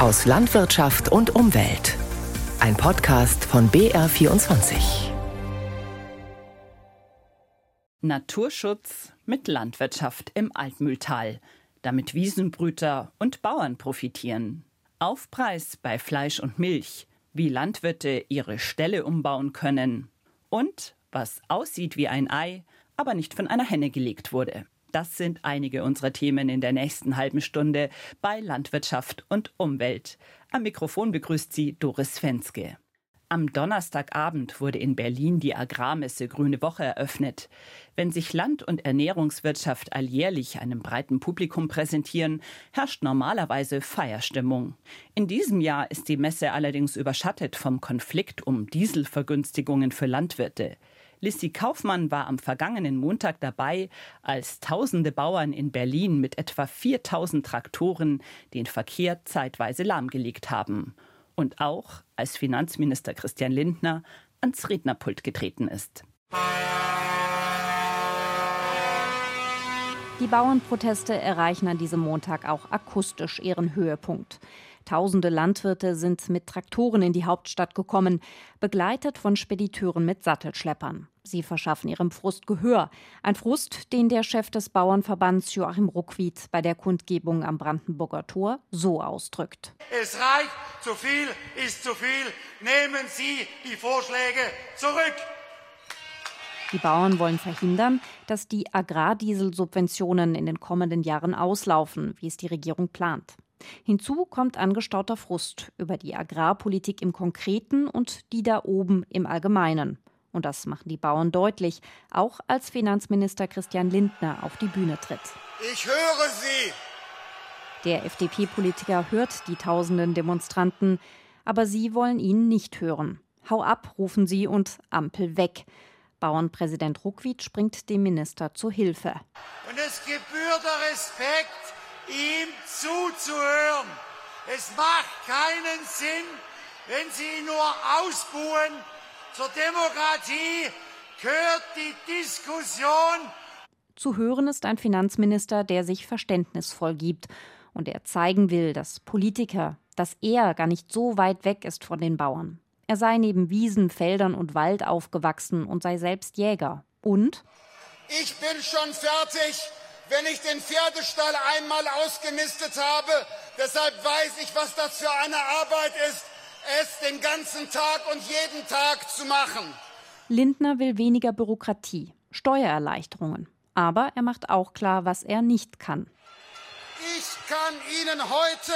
aus Landwirtschaft und Umwelt. Ein Podcast von BR24. Naturschutz mit Landwirtschaft im Altmühltal, damit Wiesenbrüter und Bauern profitieren. Aufpreis bei Fleisch und Milch, wie Landwirte ihre Ställe umbauen können und was aussieht wie ein Ei, aber nicht von einer Henne gelegt wurde. Das sind einige unserer Themen in der nächsten halben Stunde bei Landwirtschaft und Umwelt. Am Mikrofon begrüßt sie Doris Fenske. Am Donnerstagabend wurde in Berlin die Agrarmesse Grüne Woche eröffnet. Wenn sich Land- und Ernährungswirtschaft alljährlich einem breiten Publikum präsentieren, herrscht normalerweise Feierstimmung. In diesem Jahr ist die Messe allerdings überschattet vom Konflikt um Dieselvergünstigungen für Landwirte. Lissy Kaufmann war am vergangenen Montag dabei, als tausende Bauern in Berlin mit etwa 4000 Traktoren den Verkehr zeitweise lahmgelegt haben. Und auch als Finanzminister Christian Lindner ans Rednerpult getreten ist. Die Bauernproteste erreichen an diesem Montag auch akustisch ihren Höhepunkt. Tausende Landwirte sind mit Traktoren in die Hauptstadt gekommen, begleitet von Spediteuren mit Sattelschleppern. Sie verschaffen ihrem Frust Gehör. Ein Frust, den der Chef des Bauernverbands Joachim Ruckwied bei der Kundgebung am Brandenburger Tor so ausdrückt. Es reicht, zu viel ist zu viel. Nehmen Sie die Vorschläge zurück. Die Bauern wollen verhindern, dass die Agrardieselsubventionen in den kommenden Jahren auslaufen, wie es die Regierung plant. Hinzu kommt angestauter Frust über die Agrarpolitik im Konkreten und die da oben im Allgemeinen. Und das machen die Bauern deutlich, auch als Finanzminister Christian Lindner auf die Bühne tritt. Ich höre Sie! Der FDP-Politiker hört die tausenden Demonstranten, aber sie wollen ihn nicht hören. Hau ab, rufen sie und Ampel weg. Bauernpräsident Ruckwied springt dem Minister zu Hilfe. Und es gebührt der Respekt, ihm zuzuhören. Es macht keinen Sinn, wenn Sie ihn nur ausbuhen. Zur Demokratie gehört die Diskussion. Zu hören ist ein Finanzminister, der sich verständnisvoll gibt und der zeigen will, dass Politiker, dass er gar nicht so weit weg ist von den Bauern. Er sei neben Wiesen, Feldern und Wald aufgewachsen und sei selbst Jäger. Und? Ich bin schon fertig wenn ich den Pferdestall einmal ausgemistet habe. Deshalb weiß ich, was das für eine Arbeit ist, es den ganzen Tag und jeden Tag zu machen. Lindner will weniger Bürokratie, Steuererleichterungen. Aber er macht auch klar, was er nicht kann. Ich kann Ihnen heute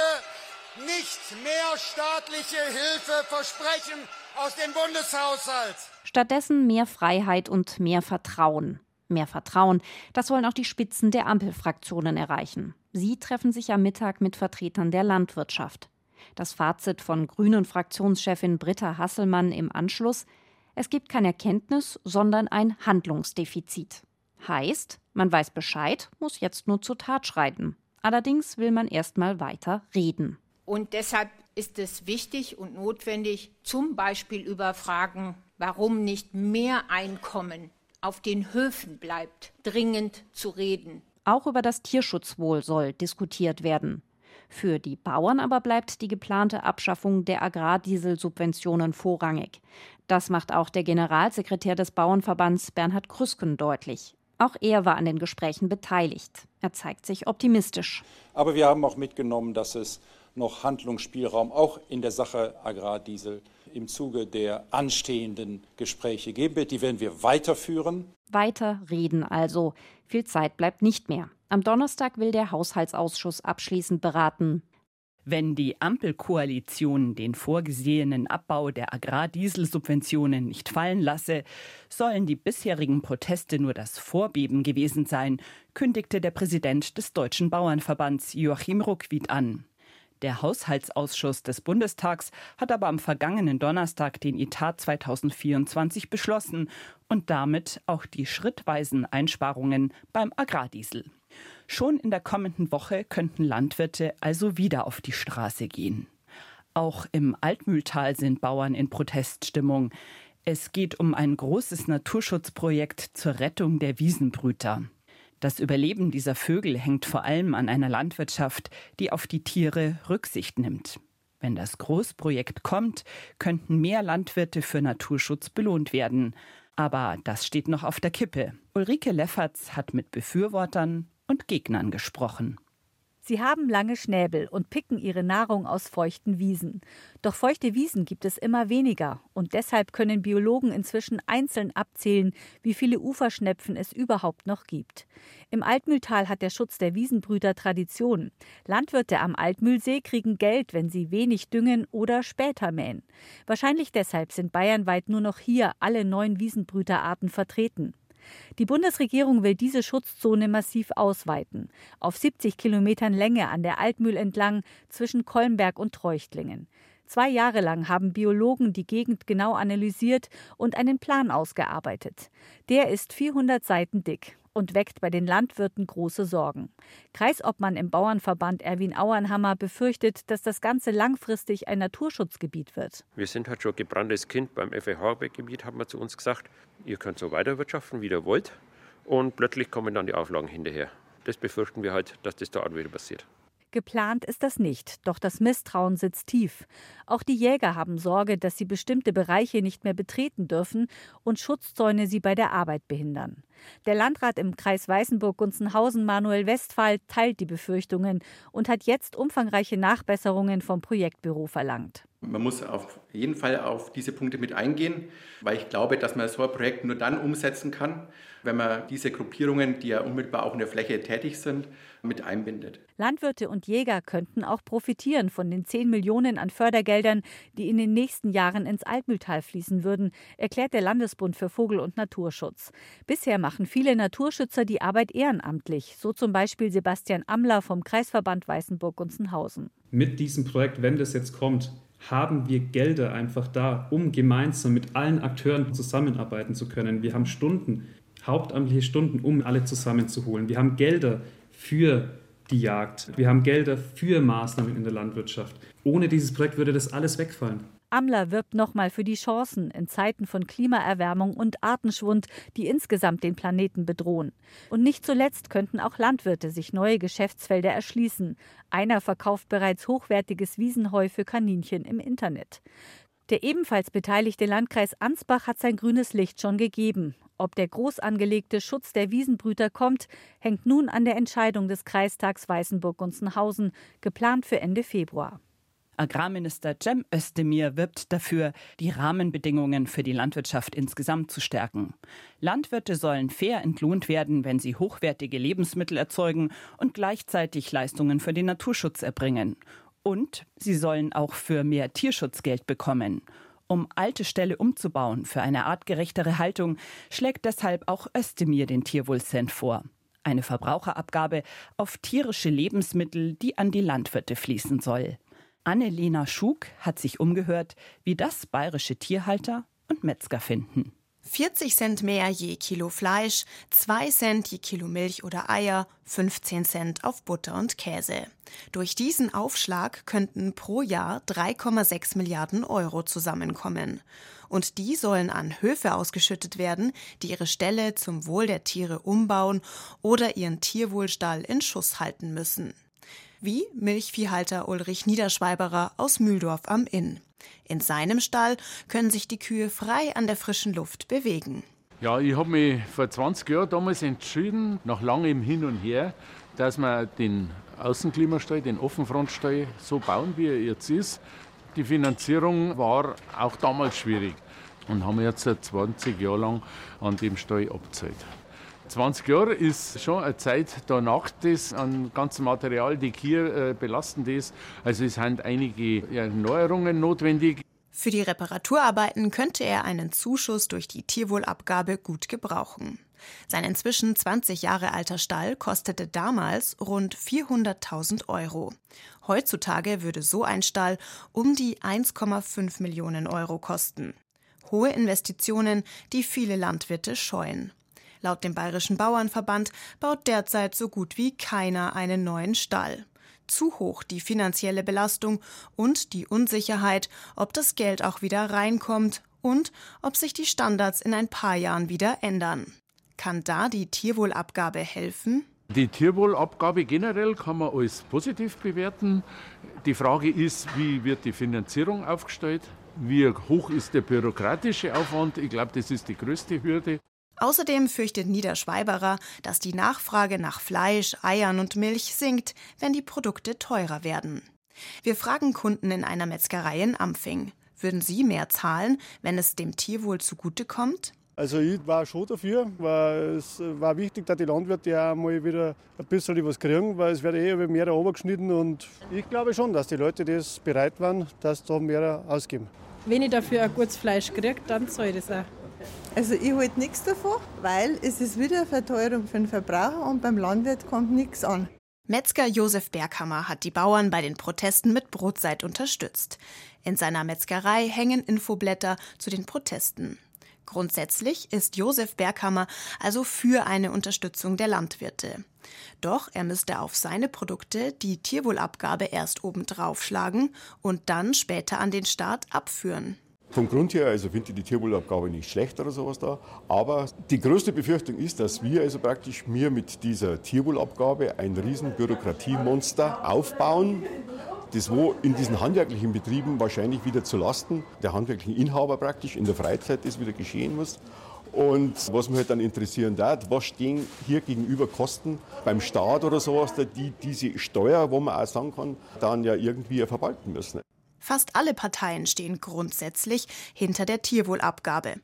nicht mehr staatliche Hilfe versprechen aus dem Bundeshaushalt. Stattdessen mehr Freiheit und mehr Vertrauen. Mehr Vertrauen, das wollen auch die Spitzen der Ampelfraktionen erreichen. Sie treffen sich am Mittag mit Vertretern der Landwirtschaft. Das Fazit von Grünen Fraktionschefin Britta Hasselmann im Anschluss: Es gibt kein Erkenntnis, sondern ein Handlungsdefizit. Heißt, man weiß Bescheid, muss jetzt nur zur Tat schreiten. Allerdings will man erst mal weiter reden. Und deshalb ist es wichtig und notwendig, zum Beispiel über Fragen, warum nicht mehr Einkommen auf den Höfen bleibt, dringend zu reden. Auch über das Tierschutzwohl soll diskutiert werden. Für die Bauern aber bleibt die geplante Abschaffung der Agrardieselsubventionen vorrangig. Das macht auch der Generalsekretär des Bauernverbands Bernhard Krüsken deutlich. Auch er war an den Gesprächen beteiligt. Er zeigt sich optimistisch. Aber wir haben auch mitgenommen, dass es noch Handlungsspielraum auch in der Sache Agrardiesel im Zuge der anstehenden Gespräche geben wird. Die werden wir weiterführen. Weiter reden also. Viel Zeit bleibt nicht mehr. Am Donnerstag will der Haushaltsausschuss abschließend beraten. Wenn die Ampelkoalition den vorgesehenen Abbau der Agrardieselsubventionen nicht fallen lasse, sollen die bisherigen Proteste nur das Vorbeben gewesen sein, kündigte der Präsident des Deutschen Bauernverbands Joachim Ruckwied an. Der Haushaltsausschuss des Bundestags hat aber am vergangenen Donnerstag den Etat 2024 beschlossen und damit auch die schrittweisen Einsparungen beim Agrardiesel. Schon in der kommenden Woche könnten Landwirte also wieder auf die Straße gehen. Auch im Altmühltal sind Bauern in Proteststimmung. Es geht um ein großes Naturschutzprojekt zur Rettung der Wiesenbrüter. Das Überleben dieser Vögel hängt vor allem an einer Landwirtschaft, die auf die Tiere Rücksicht nimmt. Wenn das Großprojekt kommt, könnten mehr Landwirte für Naturschutz belohnt werden. Aber das steht noch auf der Kippe. Ulrike Lefferts hat mit Befürwortern und Gegnern gesprochen. Sie haben lange Schnäbel und picken ihre Nahrung aus feuchten Wiesen. Doch feuchte Wiesen gibt es immer weniger und deshalb können Biologen inzwischen einzeln abzählen, wie viele Uferschnepfen es überhaupt noch gibt. Im Altmühltal hat der Schutz der Wiesenbrüter Tradition. Landwirte am Altmühlsee kriegen Geld, wenn sie wenig düngen oder später mähen. Wahrscheinlich deshalb sind bayernweit nur noch hier alle neun Wiesenbrüterarten vertreten. Die Bundesregierung will diese Schutzzone massiv ausweiten. Auf 70 Kilometern Länge an der Altmühl entlang zwischen Kolmberg und Treuchtlingen. Zwei Jahre lang haben Biologen die Gegend genau analysiert und einen Plan ausgearbeitet. Der ist 400 Seiten dick und weckt bei den Landwirten große Sorgen. Kreisobmann im Bauernverband Erwin Auernhammer befürchtet, dass das Ganze langfristig ein Naturschutzgebiet wird. Wir sind halt schon gebranntes Kind beim FEH-Gebiet, haben wir zu uns gesagt. Ihr könnt so weiterwirtschaften, wie ihr wollt. Und plötzlich kommen dann die Auflagen hinterher. Das befürchten wir halt, dass das da auch wieder passiert. Geplant ist das nicht, doch das Misstrauen sitzt tief. Auch die Jäger haben Sorge, dass sie bestimmte Bereiche nicht mehr betreten dürfen und Schutzzäune sie bei der Arbeit behindern. Der Landrat im Kreis Weißenburg-Gunzenhausen, Manuel Westphal, teilt die Befürchtungen und hat jetzt umfangreiche Nachbesserungen vom Projektbüro verlangt. Man muss auf jeden Fall auf diese Punkte mit eingehen, weil ich glaube, dass man so ein Projekt nur dann umsetzen kann, wenn man diese Gruppierungen, die ja unmittelbar auch in der Fläche tätig sind, mit einbindet. Landwirte und Jäger könnten auch profitieren von den 10 Millionen an Fördergeldern, die in den nächsten Jahren ins Altmühltal fließen würden, erklärt der Landesbund für Vogel- und Naturschutz. Bisher machen viele Naturschützer die Arbeit ehrenamtlich, so zum Beispiel Sebastian Amler vom Kreisverband Weißenburg-Gunzenhausen. Mit diesem Projekt, wenn das jetzt kommt, haben wir Gelder einfach da, um gemeinsam mit allen Akteuren zusammenarbeiten zu können. Wir haben Stunden, hauptamtliche Stunden, um alle zusammenzuholen. Wir haben Gelder für die Jagd. Wir haben Gelder für Maßnahmen in der Landwirtschaft. Ohne dieses Projekt würde das alles wegfallen. Amler wirbt nochmal für die Chancen in Zeiten von Klimaerwärmung und Artenschwund, die insgesamt den Planeten bedrohen. Und nicht zuletzt könnten auch Landwirte sich neue Geschäftsfelder erschließen. Einer verkauft bereits hochwertiges Wiesenheu für Kaninchen im Internet. Der ebenfalls beteiligte Landkreis Ansbach hat sein grünes Licht schon gegeben. Ob der groß angelegte Schutz der Wiesenbrüter kommt, hängt nun an der Entscheidung des Kreistags Weißenburg-Gunzenhausen, geplant für Ende Februar. Agrarminister Cem Özdemir wirbt dafür, die Rahmenbedingungen für die Landwirtschaft insgesamt zu stärken. Landwirte sollen fair entlohnt werden, wenn sie hochwertige Lebensmittel erzeugen und gleichzeitig Leistungen für den Naturschutz erbringen. Und sie sollen auch für mehr Tierschutz Geld bekommen. Um alte Ställe umzubauen für eine artgerechtere Haltung, schlägt deshalb auch Özdemir den Tierwohlcent vor. Eine Verbraucherabgabe auf tierische Lebensmittel, die an die Landwirte fließen soll. Annelena Schug hat sich umgehört, wie das bayerische Tierhalter und Metzger finden. 40 Cent mehr je Kilo Fleisch, 2 Cent je Kilo Milch oder Eier, 15 Cent auf Butter und Käse. Durch diesen Aufschlag könnten pro Jahr 3,6 Milliarden Euro zusammenkommen. Und die sollen an Höfe ausgeschüttet werden, die ihre Ställe zum Wohl der Tiere umbauen oder ihren Tierwohlstall in Schuss halten müssen. Wie Milchviehhalter Ulrich Niederschweiberer aus Mühldorf am Inn. In seinem Stall können sich die Kühe frei an der frischen Luft bewegen. Ja, ich habe mich vor 20 Jahren damals entschieden, nach langem Hin und Her, dass wir den Außenklimastall, den Offenfrontstall so bauen, wie er jetzt ist. Die Finanzierung war auch damals schwierig und haben jetzt 20 Jahre lang an dem Stall abgezahlt. 20 Jahre ist schon eine Zeit danach, das an ganzem Material die hier äh, belastend ist. Also es sind einige Erneuerungen notwendig. Für die Reparaturarbeiten könnte er einen Zuschuss durch die Tierwohlabgabe gut gebrauchen. Sein inzwischen 20 Jahre alter Stall kostete damals rund 400.000 Euro. Heutzutage würde so ein Stall um die 1,5 Millionen Euro kosten. Hohe Investitionen, die viele Landwirte scheuen. Laut dem Bayerischen Bauernverband baut derzeit so gut wie keiner einen neuen Stall. Zu hoch die finanzielle Belastung und die Unsicherheit, ob das Geld auch wieder reinkommt und ob sich die Standards in ein paar Jahren wieder ändern. Kann da die Tierwohlabgabe helfen? Die Tierwohlabgabe generell kann man als positiv bewerten. Die Frage ist, wie wird die Finanzierung aufgestellt? Wie hoch ist der bürokratische Aufwand? Ich glaube, das ist die größte Hürde. Außerdem fürchtet Niederschweiberer, dass die Nachfrage nach Fleisch, Eiern und Milch sinkt, wenn die Produkte teurer werden. Wir fragen Kunden in einer Metzgerei in Ampfing. Würden Sie mehr zahlen, wenn es dem Tierwohl zugutekommt? Also ich war schon dafür, weil es war wichtig, dass die Landwirte ja mal wieder ein bisschen was kriegen, weil es wird eh mehr geschnitten und ich glaube schon, dass die Leute das bereit waren, dass da mehr ausgeben. Wenn ich dafür ein gutes Fleisch kriege, dann zahle ich das auch. Also ich halte nichts davon, weil es ist wieder eine Verteuerung für den Verbraucher und beim Landwirt kommt nichts an. Metzger Josef Berghammer hat die Bauern bei den Protesten mit Brotzeit unterstützt. In seiner Metzgerei hängen Infoblätter zu den Protesten. Grundsätzlich ist Josef Berghammer also für eine Unterstützung der Landwirte. Doch er müsste auf seine Produkte die Tierwohlabgabe erst obendrauf schlagen und dann später an den Staat abführen. Vom Grund her also finde ich die Tierwohlabgabe nicht schlecht oder sowas da. Aber die größte Befürchtung ist, dass wir also praktisch mir mit dieser Tierwohlabgabe ein riesen Bürokratiemonster aufbauen, das wo in diesen handwerklichen Betrieben wahrscheinlich wieder zu Lasten der handwerklichen Inhaber praktisch in der Freizeit das wieder geschehen muss. Und was mich halt dann interessieren darf, was stehen hier gegenüber Kosten beim Staat oder sowas, die diese Steuer, wo man auch sagen kann, dann ja irgendwie verwalten müssen. Fast alle Parteien stehen grundsätzlich hinter der Tierwohlabgabe.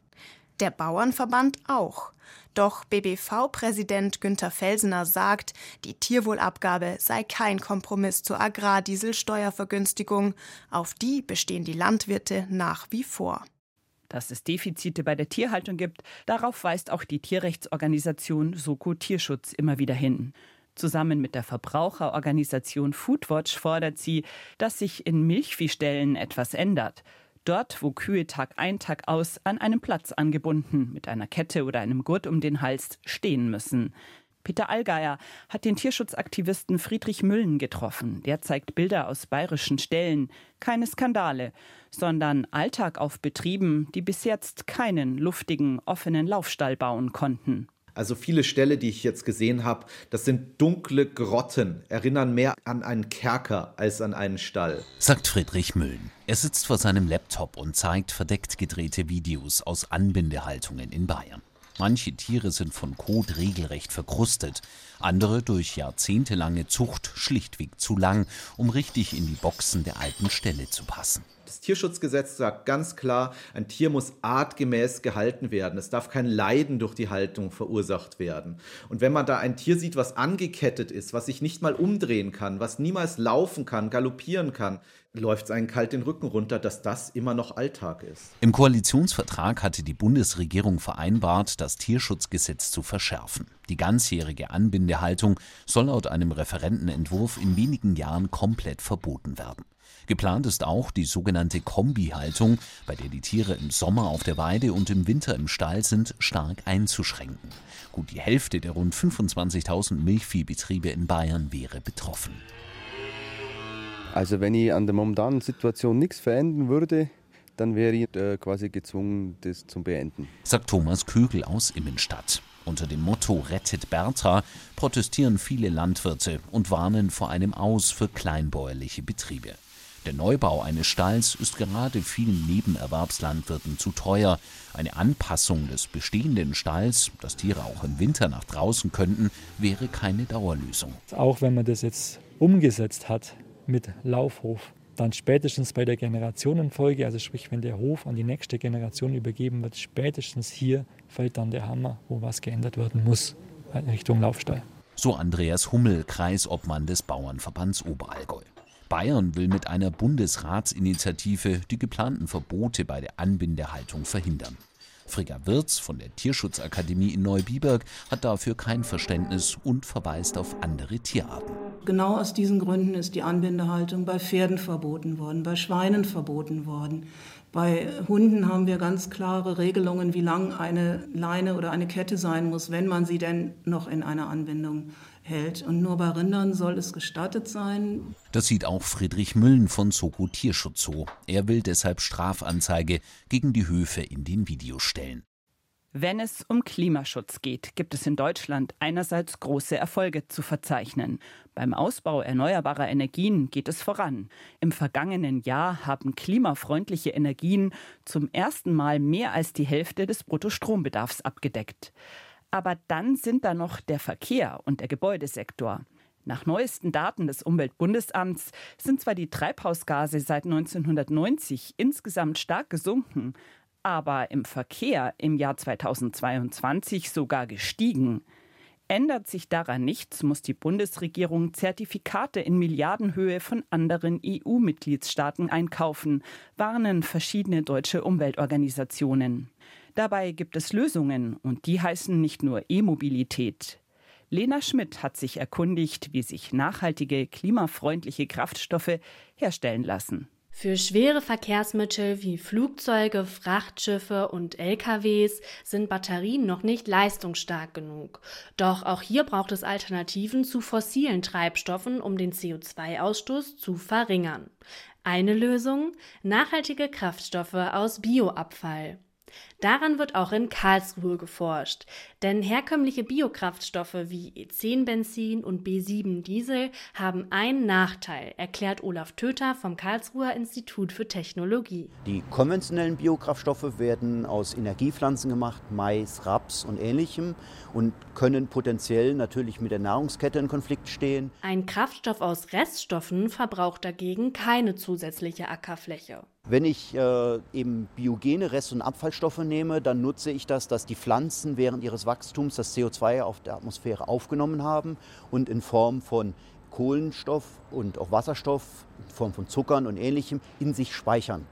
Der Bauernverband auch. Doch BBV-Präsident Günther Felsener sagt, die Tierwohlabgabe sei kein Kompromiss zur Agrardieselsteuervergünstigung. Auf die bestehen die Landwirte nach wie vor. Dass es Defizite bei der Tierhaltung gibt, darauf weist auch die Tierrechtsorganisation Soko Tierschutz immer wieder hin. Zusammen mit der Verbraucherorganisation Foodwatch fordert sie, dass sich in Milchviehställen etwas ändert. Dort, wo Kühe Tag ein, Tag aus an einem Platz angebunden, mit einer Kette oder einem Gurt um den Hals stehen müssen. Peter Allgeier hat den Tierschutzaktivisten Friedrich Müllen getroffen. Der zeigt Bilder aus bayerischen Ställen. Keine Skandale, sondern Alltag auf Betrieben, die bis jetzt keinen luftigen, offenen Laufstall bauen konnten. Also viele Ställe, die ich jetzt gesehen habe, das sind dunkle Grotten, erinnern mehr an einen Kerker als an einen Stall. Sagt Friedrich Müllen. Er sitzt vor seinem Laptop und zeigt verdeckt gedrehte Videos aus Anbindehaltungen in Bayern. Manche Tiere sind von Kot regelrecht verkrustet, andere durch jahrzehntelange Zucht schlichtweg zu lang, um richtig in die Boxen der alten Ställe zu passen. Das Tierschutzgesetz sagt ganz klar, ein Tier muss artgemäß gehalten werden. Es darf kein Leiden durch die Haltung verursacht werden. Und wenn man da ein Tier sieht, was angekettet ist, was sich nicht mal umdrehen kann, was niemals laufen kann, galoppieren kann, läuft es einen kalt den Rücken runter, dass das immer noch Alltag ist. Im Koalitionsvertrag hatte die Bundesregierung vereinbart, das Tierschutzgesetz zu verschärfen. Die ganzjährige Anbindehaltung soll laut einem Referentenentwurf in wenigen Jahren komplett verboten werden. Geplant ist auch die sogenannte Kombihaltung, bei der die Tiere im Sommer auf der Weide und im Winter im Stall sind, stark einzuschränken. Gut die Hälfte der rund 25.000 Milchviehbetriebe in Bayern wäre betroffen. Also wenn ich an der momentanen Situation nichts verändern würde, dann wäre ich äh, quasi gezwungen, das zu beenden. Sagt Thomas Kögel aus Immenstadt. Unter dem Motto Rettet Bertha protestieren viele Landwirte und warnen vor einem Aus für kleinbäuerliche Betriebe. Der Neubau eines Stalls ist gerade vielen Nebenerwerbslandwirten zu teuer. Eine Anpassung des bestehenden Stalls, dass Tiere auch im Winter nach draußen könnten, wäre keine Dauerlösung. Auch wenn man das jetzt umgesetzt hat mit Laufhof, dann spätestens bei der Generationenfolge, also sprich, wenn der Hof an die nächste Generation übergeben wird, spätestens hier fällt dann der Hammer, wo was geändert werden muss Richtung Laufstall. So Andreas Hummel, Kreisobmann des Bauernverbands Oberallgäu. Bayern will mit einer Bundesratsinitiative die geplanten Verbote bei der Anbindehaltung verhindern. Frigga Wirz von der Tierschutzakademie in Neubiberg hat dafür kein Verständnis und verweist auf andere Tierarten. Genau aus diesen Gründen ist die Anbindehaltung bei Pferden verboten worden, bei Schweinen verboten worden. Bei Hunden haben wir ganz klare Regelungen, wie lang eine Leine oder eine Kette sein muss, wenn man sie denn noch in einer Anbindung hält. Und nur bei Rindern soll es gestattet sein. Das sieht auch Friedrich Müllen von Soko Tierschutz so. Er will deshalb Strafanzeige gegen die Höfe in den Videos stellen. Wenn es um Klimaschutz geht, gibt es in Deutschland einerseits große Erfolge zu verzeichnen. Beim Ausbau erneuerbarer Energien geht es voran. Im vergangenen Jahr haben klimafreundliche Energien zum ersten Mal mehr als die Hälfte des Bruttostrombedarfs abgedeckt. Aber dann sind da noch der Verkehr und der Gebäudesektor. Nach neuesten Daten des Umweltbundesamts sind zwar die Treibhausgase seit 1990 insgesamt stark gesunken, aber im Verkehr im Jahr 2022 sogar gestiegen. Ändert sich daran nichts, muss die Bundesregierung Zertifikate in Milliardenhöhe von anderen EU-Mitgliedstaaten einkaufen, warnen verschiedene deutsche Umweltorganisationen. Dabei gibt es Lösungen und die heißen nicht nur E-Mobilität. Lena Schmidt hat sich erkundigt, wie sich nachhaltige, klimafreundliche Kraftstoffe herstellen lassen. Für schwere Verkehrsmittel wie Flugzeuge, Frachtschiffe und LKWs sind Batterien noch nicht leistungsstark genug. Doch auch hier braucht es Alternativen zu fossilen Treibstoffen, um den CO2-Ausstoß zu verringern. Eine Lösung? Nachhaltige Kraftstoffe aus Bioabfall. Daran wird auch in Karlsruhe geforscht. Denn herkömmliche Biokraftstoffe wie E10-Benzin und B7-Diesel haben einen Nachteil, erklärt Olaf Töter vom Karlsruher Institut für Technologie. Die konventionellen Biokraftstoffe werden aus Energiepflanzen gemacht, Mais, Raps und ähnlichem und können potenziell natürlich mit der Nahrungskette in Konflikt stehen. Ein Kraftstoff aus Reststoffen verbraucht dagegen keine zusätzliche Ackerfläche. Wenn ich äh, eben biogene Rest- und Abfallstoffe nehme, dann nutze ich das, dass die Pflanzen während ihres Wachstums das CO2 auf der Atmosphäre aufgenommen haben und in Form von Kohlenstoff und auch Wasserstoff, in Form von Zuckern und ähnlichem in sich speichern.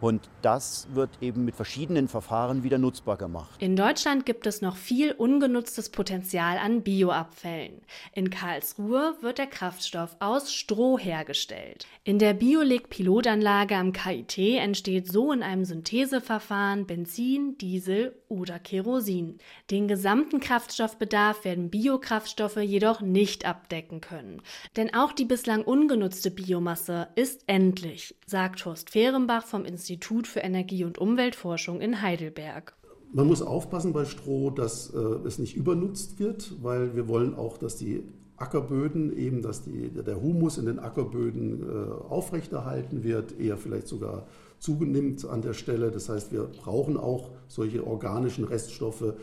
Und das wird eben mit verschiedenen Verfahren wieder nutzbar gemacht. In Deutschland gibt es noch viel ungenutztes Potenzial an Bioabfällen. In Karlsruhe wird der Kraftstoff aus Stroh hergestellt. In der Biolig-Pilotanlage am KIT entsteht so in einem Syntheseverfahren Benzin, Diesel oder Kerosin. Den gesamten Kraftstoffbedarf werden Biokraftstoffe jedoch nicht abdecken können. Denn auch die bislang ungenutzte Biomasse ist endlich, sagt Horst Fehrenbach vom Institut Institut für Energie- und Umweltforschung in Heidelberg. Man muss aufpassen bei Stroh, dass äh, es nicht übernutzt wird, weil wir wollen auch, dass die Ackerböden, eben dass die, der Humus in den Ackerböden äh, aufrechterhalten wird, eher vielleicht sogar zunimmt an der Stelle. Das heißt, wir brauchen auch solche organischen Reststoffe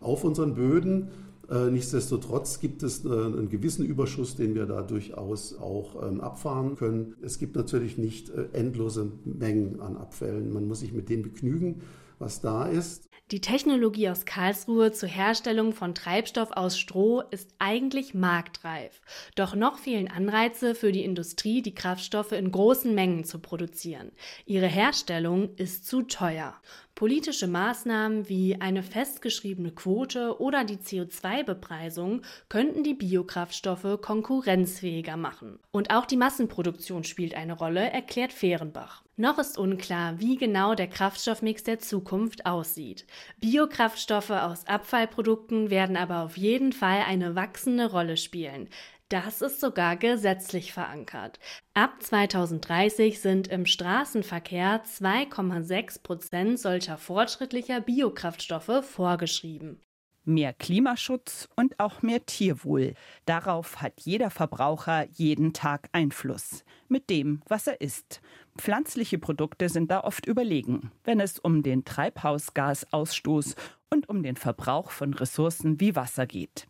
auf unseren Böden. Äh, nichtsdestotrotz gibt es äh, einen gewissen Überschuss, den wir da durchaus auch ähm, abfahren können. Es gibt natürlich nicht äh, endlose Mengen an Abfällen. Man muss sich mit dem begnügen, was da ist. Die Technologie aus Karlsruhe zur Herstellung von Treibstoff aus Stroh ist eigentlich marktreif. Doch noch fehlen Anreize für die Industrie, die Kraftstoffe in großen Mengen zu produzieren. Ihre Herstellung ist zu teuer. Politische Maßnahmen wie eine festgeschriebene Quote oder die CO2-Bepreisung könnten die Biokraftstoffe konkurrenzfähiger machen. Und auch die Massenproduktion spielt eine Rolle, erklärt Fehrenbach. Noch ist unklar, wie genau der Kraftstoffmix der Zukunft aussieht. Biokraftstoffe aus Abfallprodukten werden aber auf jeden Fall eine wachsende Rolle spielen. Das ist sogar gesetzlich verankert. Ab 2030 sind im Straßenverkehr 2,6 Prozent solcher fortschrittlicher Biokraftstoffe vorgeschrieben. Mehr Klimaschutz und auch mehr Tierwohl. Darauf hat jeder Verbraucher jeden Tag Einfluss. Mit dem, was er isst. Pflanzliche Produkte sind da oft überlegen, wenn es um den Treibhausgasausstoß und um den Verbrauch von Ressourcen wie Wasser geht.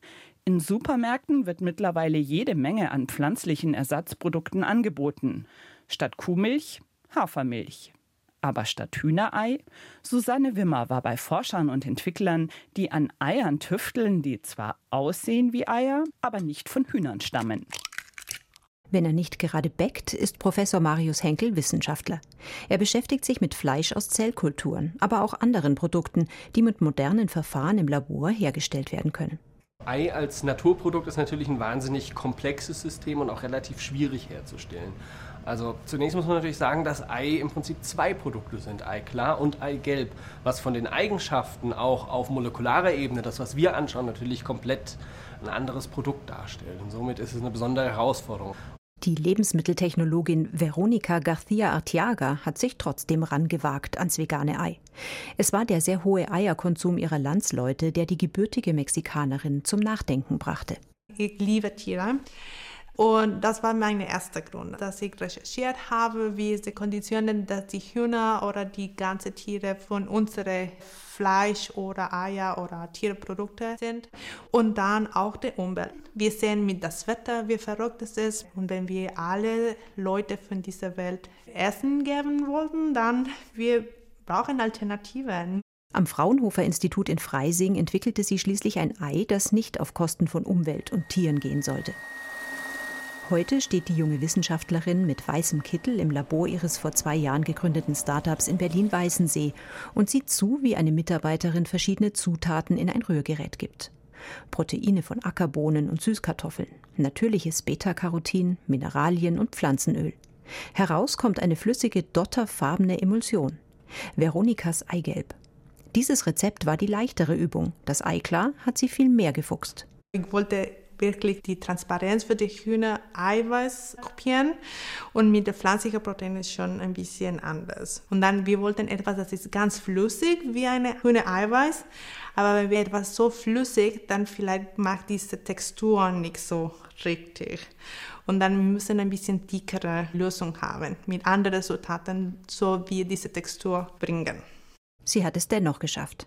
In Supermärkten wird mittlerweile jede Menge an pflanzlichen Ersatzprodukten angeboten. Statt Kuhmilch Hafermilch. Aber statt Hühnerei? Susanne Wimmer war bei Forschern und Entwicklern, die an Eiern tüfteln, die zwar aussehen wie Eier, aber nicht von Hühnern stammen. Wenn er nicht gerade bäckt, ist Professor Marius Henkel Wissenschaftler. Er beschäftigt sich mit Fleisch aus Zellkulturen, aber auch anderen Produkten, die mit modernen Verfahren im Labor hergestellt werden können. Ei als Naturprodukt ist natürlich ein wahnsinnig komplexes System und auch relativ schwierig herzustellen. Also zunächst muss man natürlich sagen, dass Ei im Prinzip zwei Produkte sind, Eiklar und Eigelb, was von den Eigenschaften auch auf molekularer Ebene, das was wir anschauen, natürlich komplett ein anderes Produkt darstellt. Und somit ist es eine besondere Herausforderung. Die Lebensmitteltechnologin Veronica García Artiaga hat sich trotzdem rangewagt ans vegane Ei. Es war der sehr hohe Eierkonsum ihrer Landsleute, der die gebürtige Mexikanerin zum Nachdenken brachte. Ich liebe Tiere. Und das war mein erster Grund, dass ich recherchiert habe, wie die Konditionen, dass die Hühner oder die ganzen Tiere von unserem Fleisch oder Eier oder Tierprodukte sind. Und dann auch die Umwelt. Wir sehen mit das Wetter, wie verrückt es ist. Und wenn wir alle Leute von dieser Welt Essen geben wollten, dann wir brauchen Alternativen. Am Fraunhofer Institut in Freising entwickelte sie schließlich ein Ei, das nicht auf Kosten von Umwelt und Tieren gehen sollte. Heute steht die junge Wissenschaftlerin mit weißem Kittel im Labor ihres vor zwei Jahren gegründeten Startups in Berlin-Weißensee und sieht zu, wie eine Mitarbeiterin verschiedene Zutaten in ein Rührgerät gibt. Proteine von Ackerbohnen und Süßkartoffeln, natürliches Beta-Carotin, Mineralien und Pflanzenöl. Heraus kommt eine flüssige, dotterfarbene Emulsion. Veronikas Eigelb. Dieses Rezept war die leichtere Übung. Das Eiklar hat sie viel mehr gefuchst. Ich wollte wirklich die Transparenz für die Hühner Eiweiß kopieren und mit der pflanzlichen Protein ist schon ein bisschen anders. Und dann, wir wollten etwas, das ist ganz flüssig wie eine Hühner Eiweiß, aber wenn wir etwas so flüssig, dann vielleicht macht diese Textur nicht so richtig. Und dann müssen wir ein bisschen dickere Lösung haben mit anderen Zutaten, so wie diese Textur bringen. Sie hat es dennoch geschafft.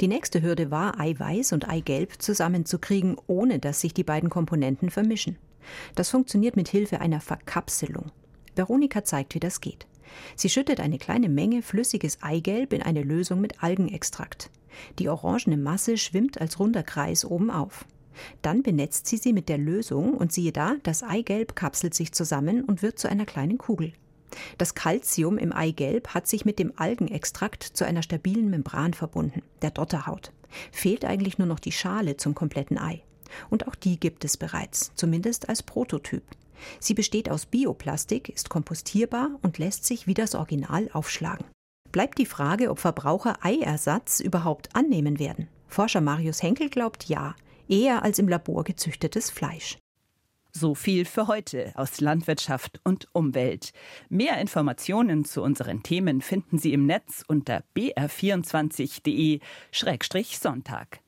Die nächste Hürde war, Eiweiß und Eigelb zusammenzukriegen, ohne dass sich die beiden Komponenten vermischen. Das funktioniert mit Hilfe einer Verkapselung. Veronika zeigt, wie das geht. Sie schüttet eine kleine Menge flüssiges Eigelb in eine Lösung mit Algenextrakt. Die orangene Masse schwimmt als runder Kreis oben auf. Dann benetzt sie sie mit der Lösung und siehe da, das Eigelb kapselt sich zusammen und wird zu einer kleinen Kugel. Das Calcium im Eigelb hat sich mit dem Algenextrakt zu einer stabilen Membran verbunden, der Dotterhaut. Fehlt eigentlich nur noch die Schale zum kompletten Ei. Und auch die gibt es bereits, zumindest als Prototyp. Sie besteht aus Bioplastik, ist kompostierbar und lässt sich wie das Original aufschlagen. Bleibt die Frage, ob Verbraucher Eiersatz überhaupt annehmen werden. Forscher Marius Henkel glaubt ja, eher als im Labor gezüchtetes Fleisch. So viel für heute aus Landwirtschaft und Umwelt. Mehr Informationen zu unseren Themen finden Sie im Netz unter br24.de-sonntag.